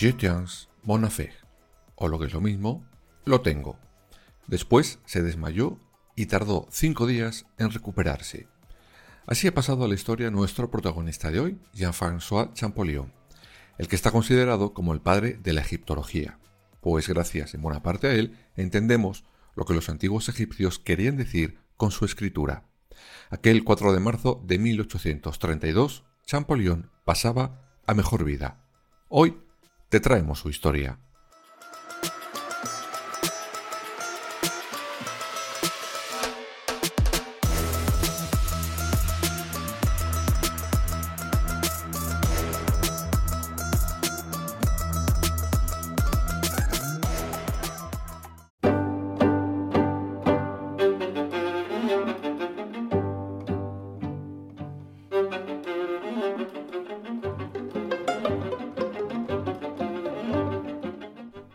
Je tiens o lo que es lo mismo, lo tengo. Después se desmayó y tardó cinco días en recuperarse. Así ha pasado a la historia nuestro protagonista de hoy, Jean-François Champollion, el que está considerado como el padre de la egiptología, pues gracias en buena parte a él entendemos lo que los antiguos egipcios querían decir con su escritura. Aquel 4 de marzo de 1832, Champollion pasaba a mejor vida. Hoy te traemos su historia.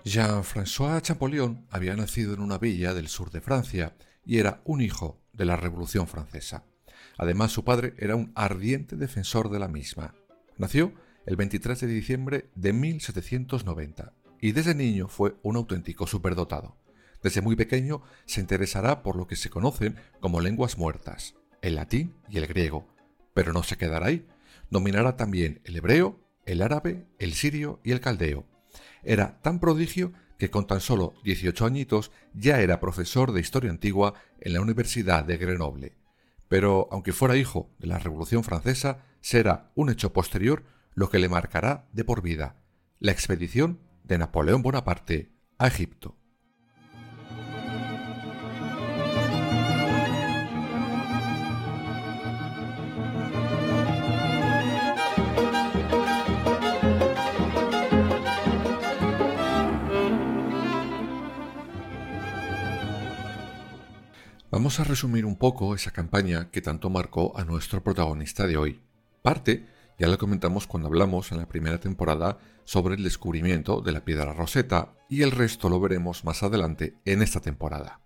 Jean-François Champollion había nacido en una villa del sur de Francia y era un hijo de la Revolución Francesa. Además, su padre era un ardiente defensor de la misma. Nació el 23 de diciembre de 1790 y desde niño fue un auténtico superdotado. Desde muy pequeño se interesará por lo que se conocen como lenguas muertas, el latín y el griego, pero no se quedará ahí. Dominará también el hebreo, el árabe, el sirio y el caldeo era tan prodigio que con tan solo 18 añitos ya era profesor de historia antigua en la Universidad de Grenoble. Pero aunque fuera hijo de la Revolución Francesa, será un hecho posterior lo que le marcará de por vida, la expedición de Napoleón Bonaparte a Egipto. Vamos a resumir un poco esa campaña que tanto marcó a nuestro protagonista de hoy. Parte ya la comentamos cuando hablamos en la primera temporada sobre el descubrimiento de la piedra roseta y el resto lo veremos más adelante en esta temporada.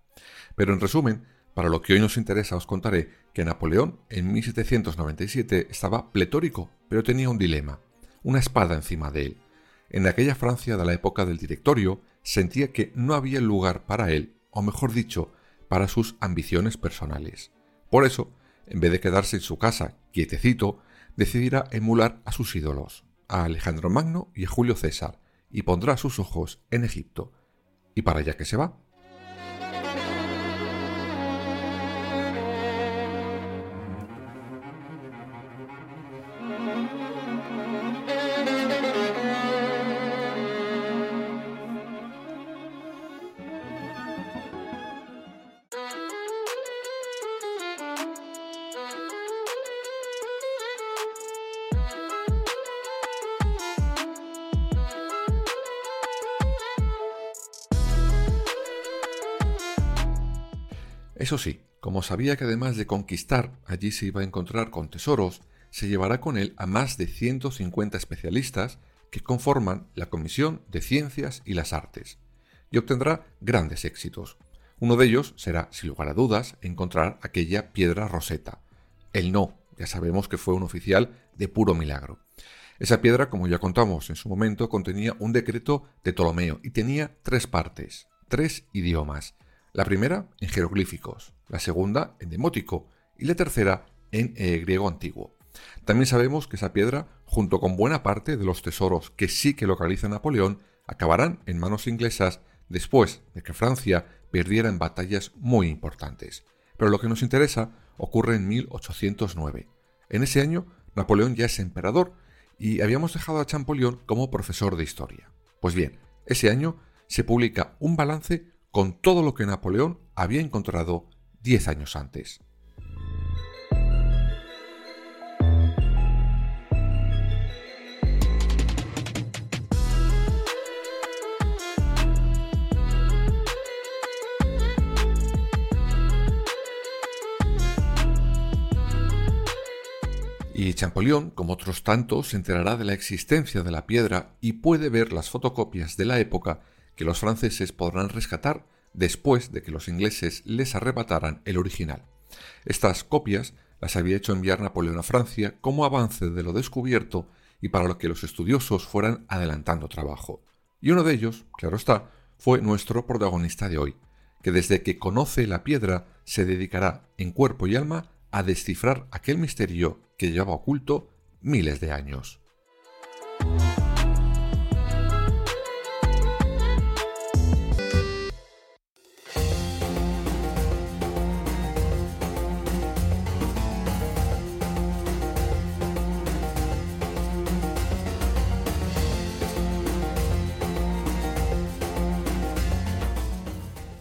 Pero en resumen, para lo que hoy nos interesa os contaré que Napoleón en 1797 estaba pletórico, pero tenía un dilema, una espada encima de él. En aquella Francia de la época del directorio sentía que no había lugar para él, o mejor dicho, para sus ambiciones personales. Por eso, en vez de quedarse en su casa quietecito, decidirá emular a sus ídolos, a Alejandro Magno y a Julio César, y pondrá sus ojos en Egipto. ¿Y para allá que se va? Eso sí, como sabía que además de conquistar allí se iba a encontrar con tesoros, se llevará con él a más de 150 especialistas que conforman la Comisión de Ciencias y las Artes, y obtendrá grandes éxitos. Uno de ellos será, sin lugar a dudas, encontrar aquella piedra roseta. El no, ya sabemos que fue un oficial de puro milagro. Esa piedra, como ya contamos en su momento, contenía un decreto de Ptolomeo y tenía tres partes, tres idiomas. La primera en jeroglíficos, la segunda en demótico y la tercera en eh, griego antiguo. También sabemos que esa piedra, junto con buena parte de los tesoros que sí que localiza Napoleón, acabarán en manos inglesas después de que Francia perdiera en batallas muy importantes. Pero lo que nos interesa ocurre en 1809. En ese año, Napoleón ya es emperador y habíamos dejado a Champollion como profesor de historia. Pues bien, ese año se publica un balance con todo lo que Napoleón había encontrado diez años antes. Y Champollion, como otros tantos, se enterará de la existencia de la piedra y puede ver las fotocopias de la época que los franceses podrán rescatar después de que los ingleses les arrebataran el original. Estas copias las había hecho enviar Napoleón a Francia como avance de lo descubierto y para lo que los estudiosos fueran adelantando trabajo. Y uno de ellos, claro está, fue nuestro protagonista de hoy, que desde que conoce la piedra se dedicará en cuerpo y alma a descifrar aquel misterio que llevaba oculto miles de años.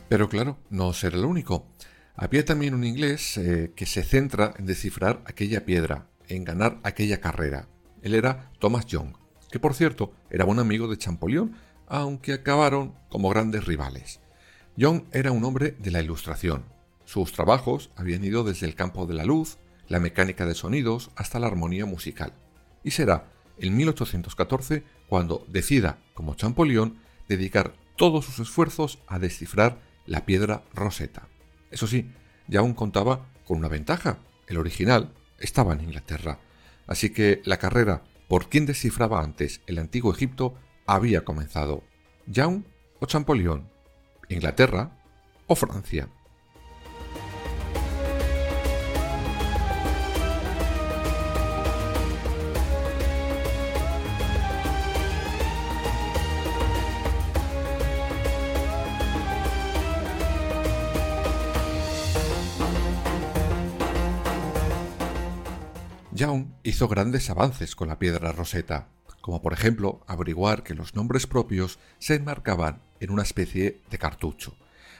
Pero claro, no será el único. Había también un inglés eh, que se centra en descifrar aquella piedra, en ganar aquella carrera. Él era Thomas Young, que por cierto era buen amigo de Champollion, aunque acabaron como grandes rivales. Young era un hombre de la ilustración. Sus trabajos habían ido desde el campo de la luz, la mecánica de sonidos hasta la armonía musical. Y será en 1814 cuando decida, como Champollion, dedicar todos sus esfuerzos a descifrar la piedra Rosetta. Eso sí, ya aún contaba con una ventaja. El original estaba en Inglaterra. Así que la carrera por quién descifraba antes el antiguo Egipto había comenzado. Young o Champollion, Inglaterra o Francia. Hizo grandes avances con la piedra roseta, como por ejemplo averiguar que los nombres propios se enmarcaban en una especie de cartucho.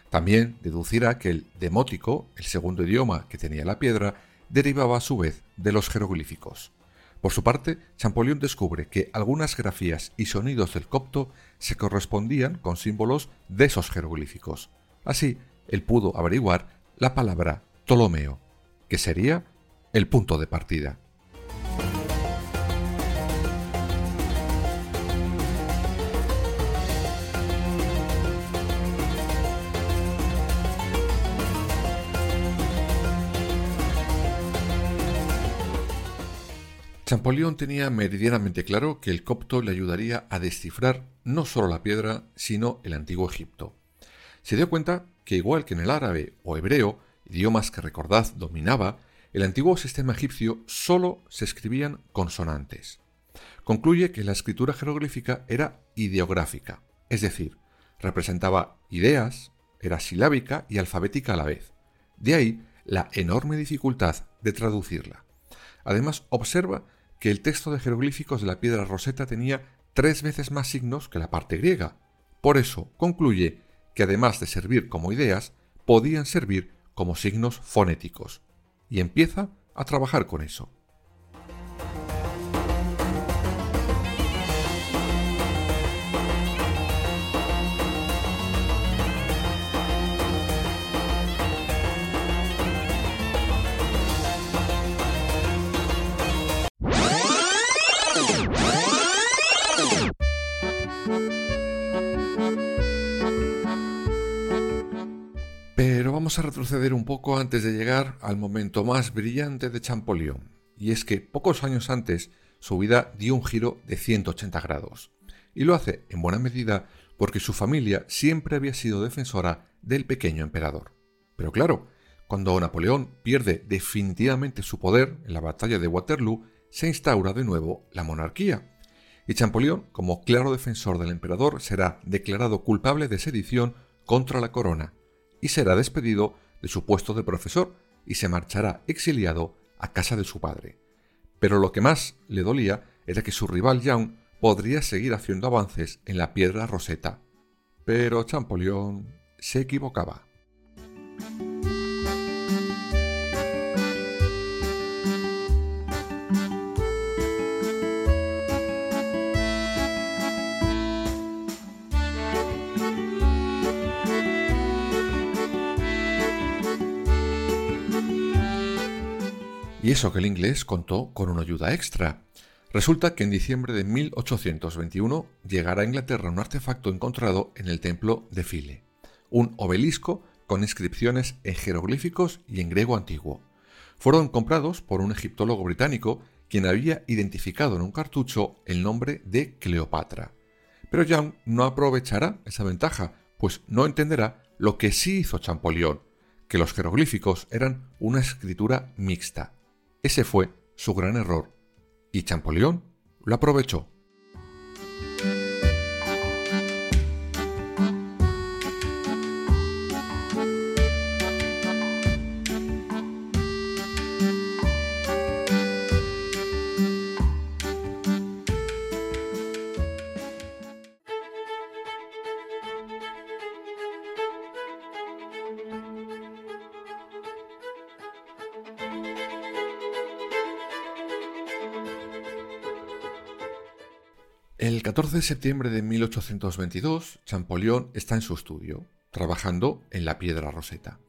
También deducirá que el demótico, el segundo idioma que tenía la piedra, derivaba a su vez de los jeroglíficos. Por su parte, Champollion descubre que algunas grafías y sonidos del copto se correspondían con símbolos de esos jeroglíficos. Así, él pudo averiguar la palabra Ptolomeo, que sería el punto de partida. Champollion tenía meridianamente claro que el copto le ayudaría a descifrar no solo la piedra, sino el antiguo Egipto. Se dio cuenta que igual que en el árabe o hebreo, idiomas que recordad dominaba, el antiguo sistema egipcio solo se escribían consonantes. Concluye que la escritura jeroglífica era ideográfica, es decir, representaba ideas, era silábica y alfabética a la vez. De ahí la enorme dificultad de traducirla. Además, observa que el texto de jeroglíficos de la piedra roseta tenía tres veces más signos que la parte griega. Por eso concluye que además de servir como ideas, podían servir como signos fonéticos. Y empieza a trabajar con eso. Vamos a retroceder un poco antes de llegar al momento más brillante de Champollion, y es que pocos años antes su vida dio un giro de 180 grados, y lo hace en buena medida porque su familia siempre había sido defensora del pequeño emperador. Pero claro, cuando Napoleón pierde definitivamente su poder en la batalla de Waterloo, se instaura de nuevo la monarquía, y Champollion, como claro defensor del emperador, será declarado culpable de sedición contra la corona y será despedido de su puesto de profesor y se marchará exiliado a casa de su padre. Pero lo que más le dolía era que su rival Young podría seguir haciendo avances en la piedra roseta. Pero Champollion se equivocaba. Y eso que el inglés contó con una ayuda extra. Resulta que en diciembre de 1821 llegará a Inglaterra un artefacto encontrado en el templo de File, un obelisco con inscripciones en jeroglíficos y en griego antiguo. Fueron comprados por un egiptólogo británico quien había identificado en un cartucho el nombre de Cleopatra. Pero Young no aprovechará esa ventaja, pues no entenderá lo que sí hizo Champollion, que los jeroglíficos eran una escritura mixta. Ese fue su gran error, y Champollion lo aprovechó. El 14 de septiembre de 1822, Champollion está en su estudio, trabajando en la piedra roseta.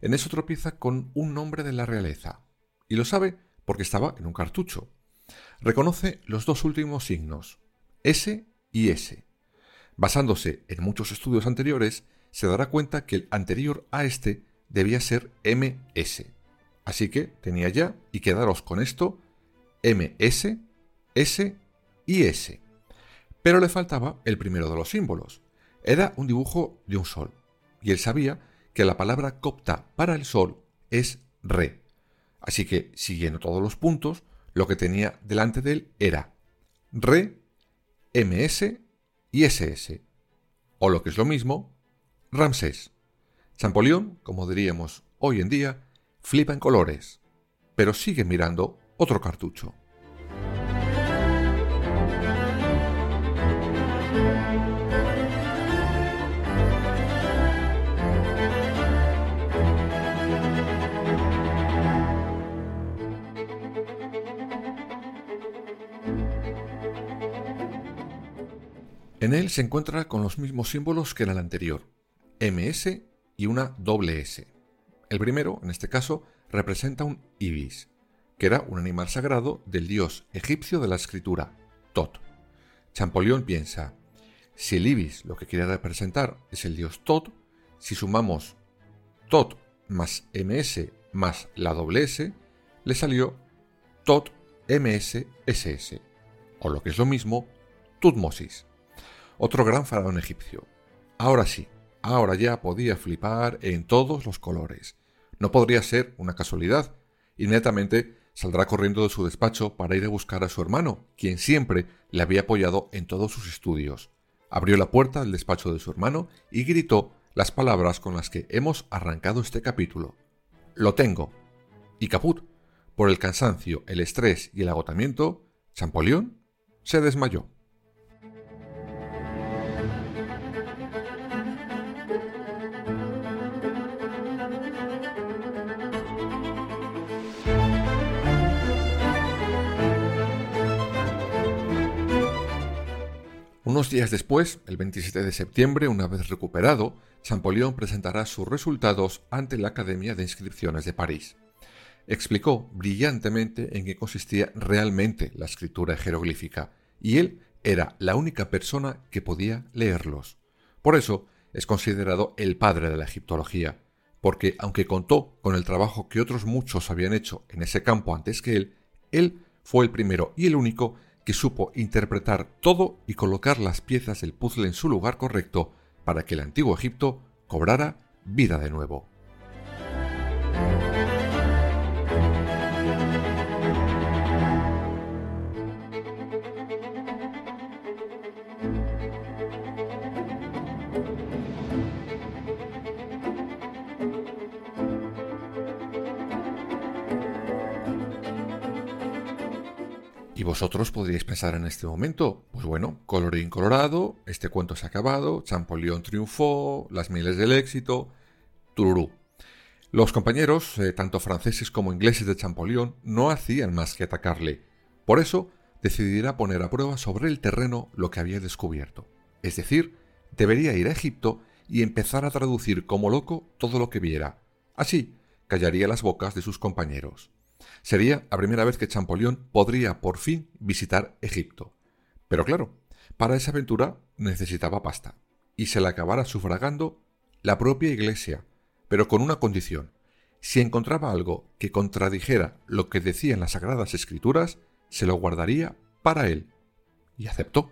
En eso tropieza con un nombre de la realeza, y lo sabe porque estaba en un cartucho. Reconoce los dos últimos signos, S y S. Basándose en muchos estudios anteriores, se dará cuenta que el anterior a este debía ser MS. Así que tenía ya, y quedaros con esto, MS, S y S. Pero le faltaba el primero de los símbolos. Era un dibujo de un sol, y él sabía que la palabra copta para el sol es re. Así que, siguiendo todos los puntos, lo que tenía delante de él era re, ms y ss. O lo que es lo mismo, Ramsés. Champollion, como diríamos hoy en día, flipa en colores, pero sigue mirando otro cartucho. En él se encuentra con los mismos símbolos que en el anterior, MS y una doble S. El primero, en este caso, representa un ibis, que era un animal sagrado del dios egipcio de la escritura, Tot. Champollion piensa, si el ibis lo que quiere representar es el dios Tot, si sumamos Tot más MS más la doble S, le salió Tot MS SS, o lo que es lo mismo, Tutmosis otro gran faraón egipcio. Ahora sí, ahora ya podía flipar en todos los colores. No podría ser una casualidad. Inmediatamente saldrá corriendo de su despacho para ir a buscar a su hermano, quien siempre le había apoyado en todos sus estudios. Abrió la puerta del despacho de su hermano y gritó las palabras con las que hemos arrancado este capítulo. Lo tengo. Y caput. Por el cansancio, el estrés y el agotamiento, Champollion se desmayó. Días después, el 27 de septiembre, una vez recuperado, Champollion presentará sus resultados ante la Academia de Inscripciones de París. Explicó brillantemente en qué consistía realmente la escritura jeroglífica, y él era la única persona que podía leerlos. Por eso es considerado el padre de la egiptología, porque aunque contó con el trabajo que otros muchos habían hecho en ese campo antes que él, él fue el primero y el único que supo interpretar todo y colocar las piezas del puzzle en su lugar correcto para que el antiguo Egipto cobrara vida de nuevo. Vosotros podríais pensar en este momento, pues bueno, colorín colorado, este cuento se ha acabado, Champollion triunfó, las miles del éxito, tururú. Los compañeros, eh, tanto franceses como ingleses de Champollion, no hacían más que atacarle. Por eso, decidirá poner a prueba sobre el terreno lo que había descubierto. Es decir, debería ir a Egipto y empezar a traducir como loco todo lo que viera. Así, callaría las bocas de sus compañeros. Sería la primera vez que Champollion podría por fin visitar Egipto. Pero claro, para esa aventura necesitaba pasta, y se la acabara sufragando la propia iglesia, pero con una condición. Si encontraba algo que contradijera lo que decían las sagradas escrituras, se lo guardaría para él. Y aceptó.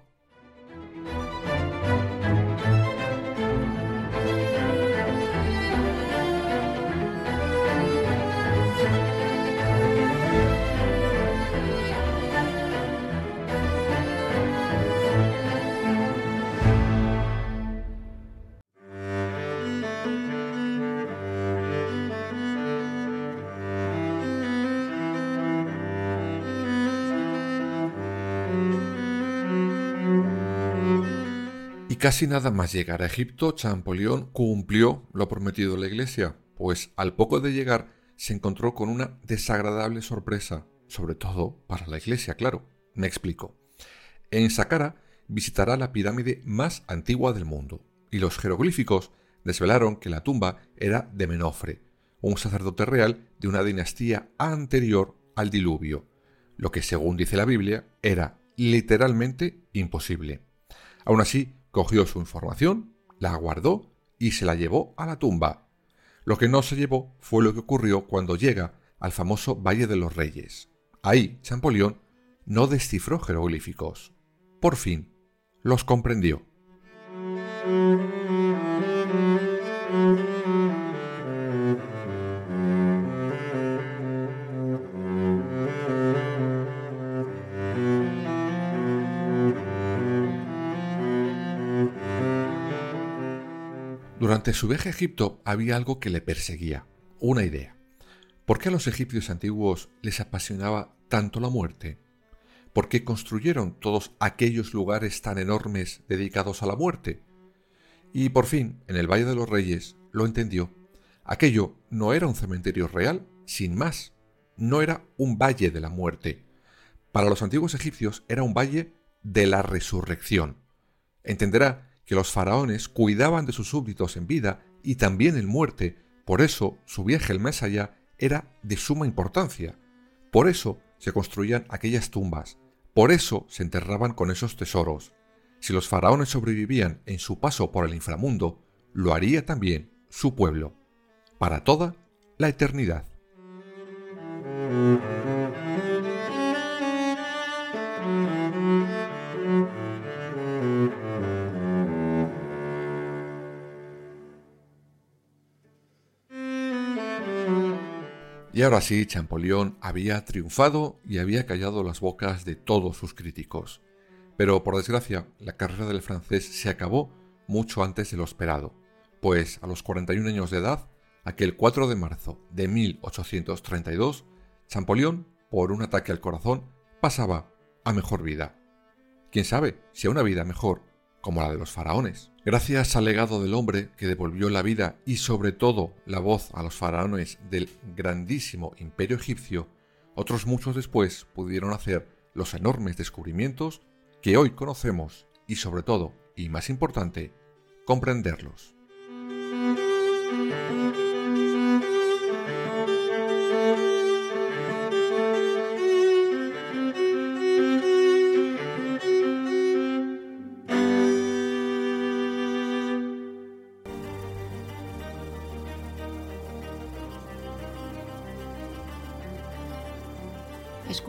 Casi nada más llegar a Egipto, Champollion cumplió lo prometido a la iglesia, pues al poco de llegar se encontró con una desagradable sorpresa, sobre todo para la iglesia, claro. Me explico. En Saqqara visitará la pirámide más antigua del mundo, y los jeroglíficos desvelaron que la tumba era de Menofre, un sacerdote real de una dinastía anterior al diluvio, lo que según dice la Biblia era literalmente imposible. Aún así, cogió su información, la guardó y se la llevó a la tumba. Lo que no se llevó fue lo que ocurrió cuando llega al famoso Valle de los Reyes. Ahí Champollion no descifró jeroglíficos. Por fin, los comprendió. Durante su viaje a Egipto había algo que le perseguía, una idea. ¿Por qué a los egipcios antiguos les apasionaba tanto la muerte? ¿Por qué construyeron todos aquellos lugares tan enormes dedicados a la muerte? Y por fin, en el Valle de los Reyes, lo entendió. Aquello no era un cementerio real, sin más. No era un valle de la muerte. Para los antiguos egipcios era un valle de la resurrección. Entenderá que los faraones cuidaban de sus súbditos en vida y también en muerte, por eso su viaje al más allá era de suma importancia. Por eso se construían aquellas tumbas, por eso se enterraban con esos tesoros. Si los faraones sobrevivían en su paso por el inframundo, lo haría también su pueblo, para toda la eternidad. Y ahora sí, Champollion había triunfado y había callado las bocas de todos sus críticos. Pero por desgracia, la carrera del francés se acabó mucho antes de lo esperado, pues a los 41 años de edad, aquel 4 de marzo de 1832, Champollion, por un ataque al corazón, pasaba a mejor vida. Quién sabe si a una vida mejor como la de los faraones. Gracias al legado del hombre que devolvió la vida y sobre todo la voz a los faraones del grandísimo imperio egipcio, otros muchos después pudieron hacer los enormes descubrimientos que hoy conocemos y sobre todo, y más importante, comprenderlos.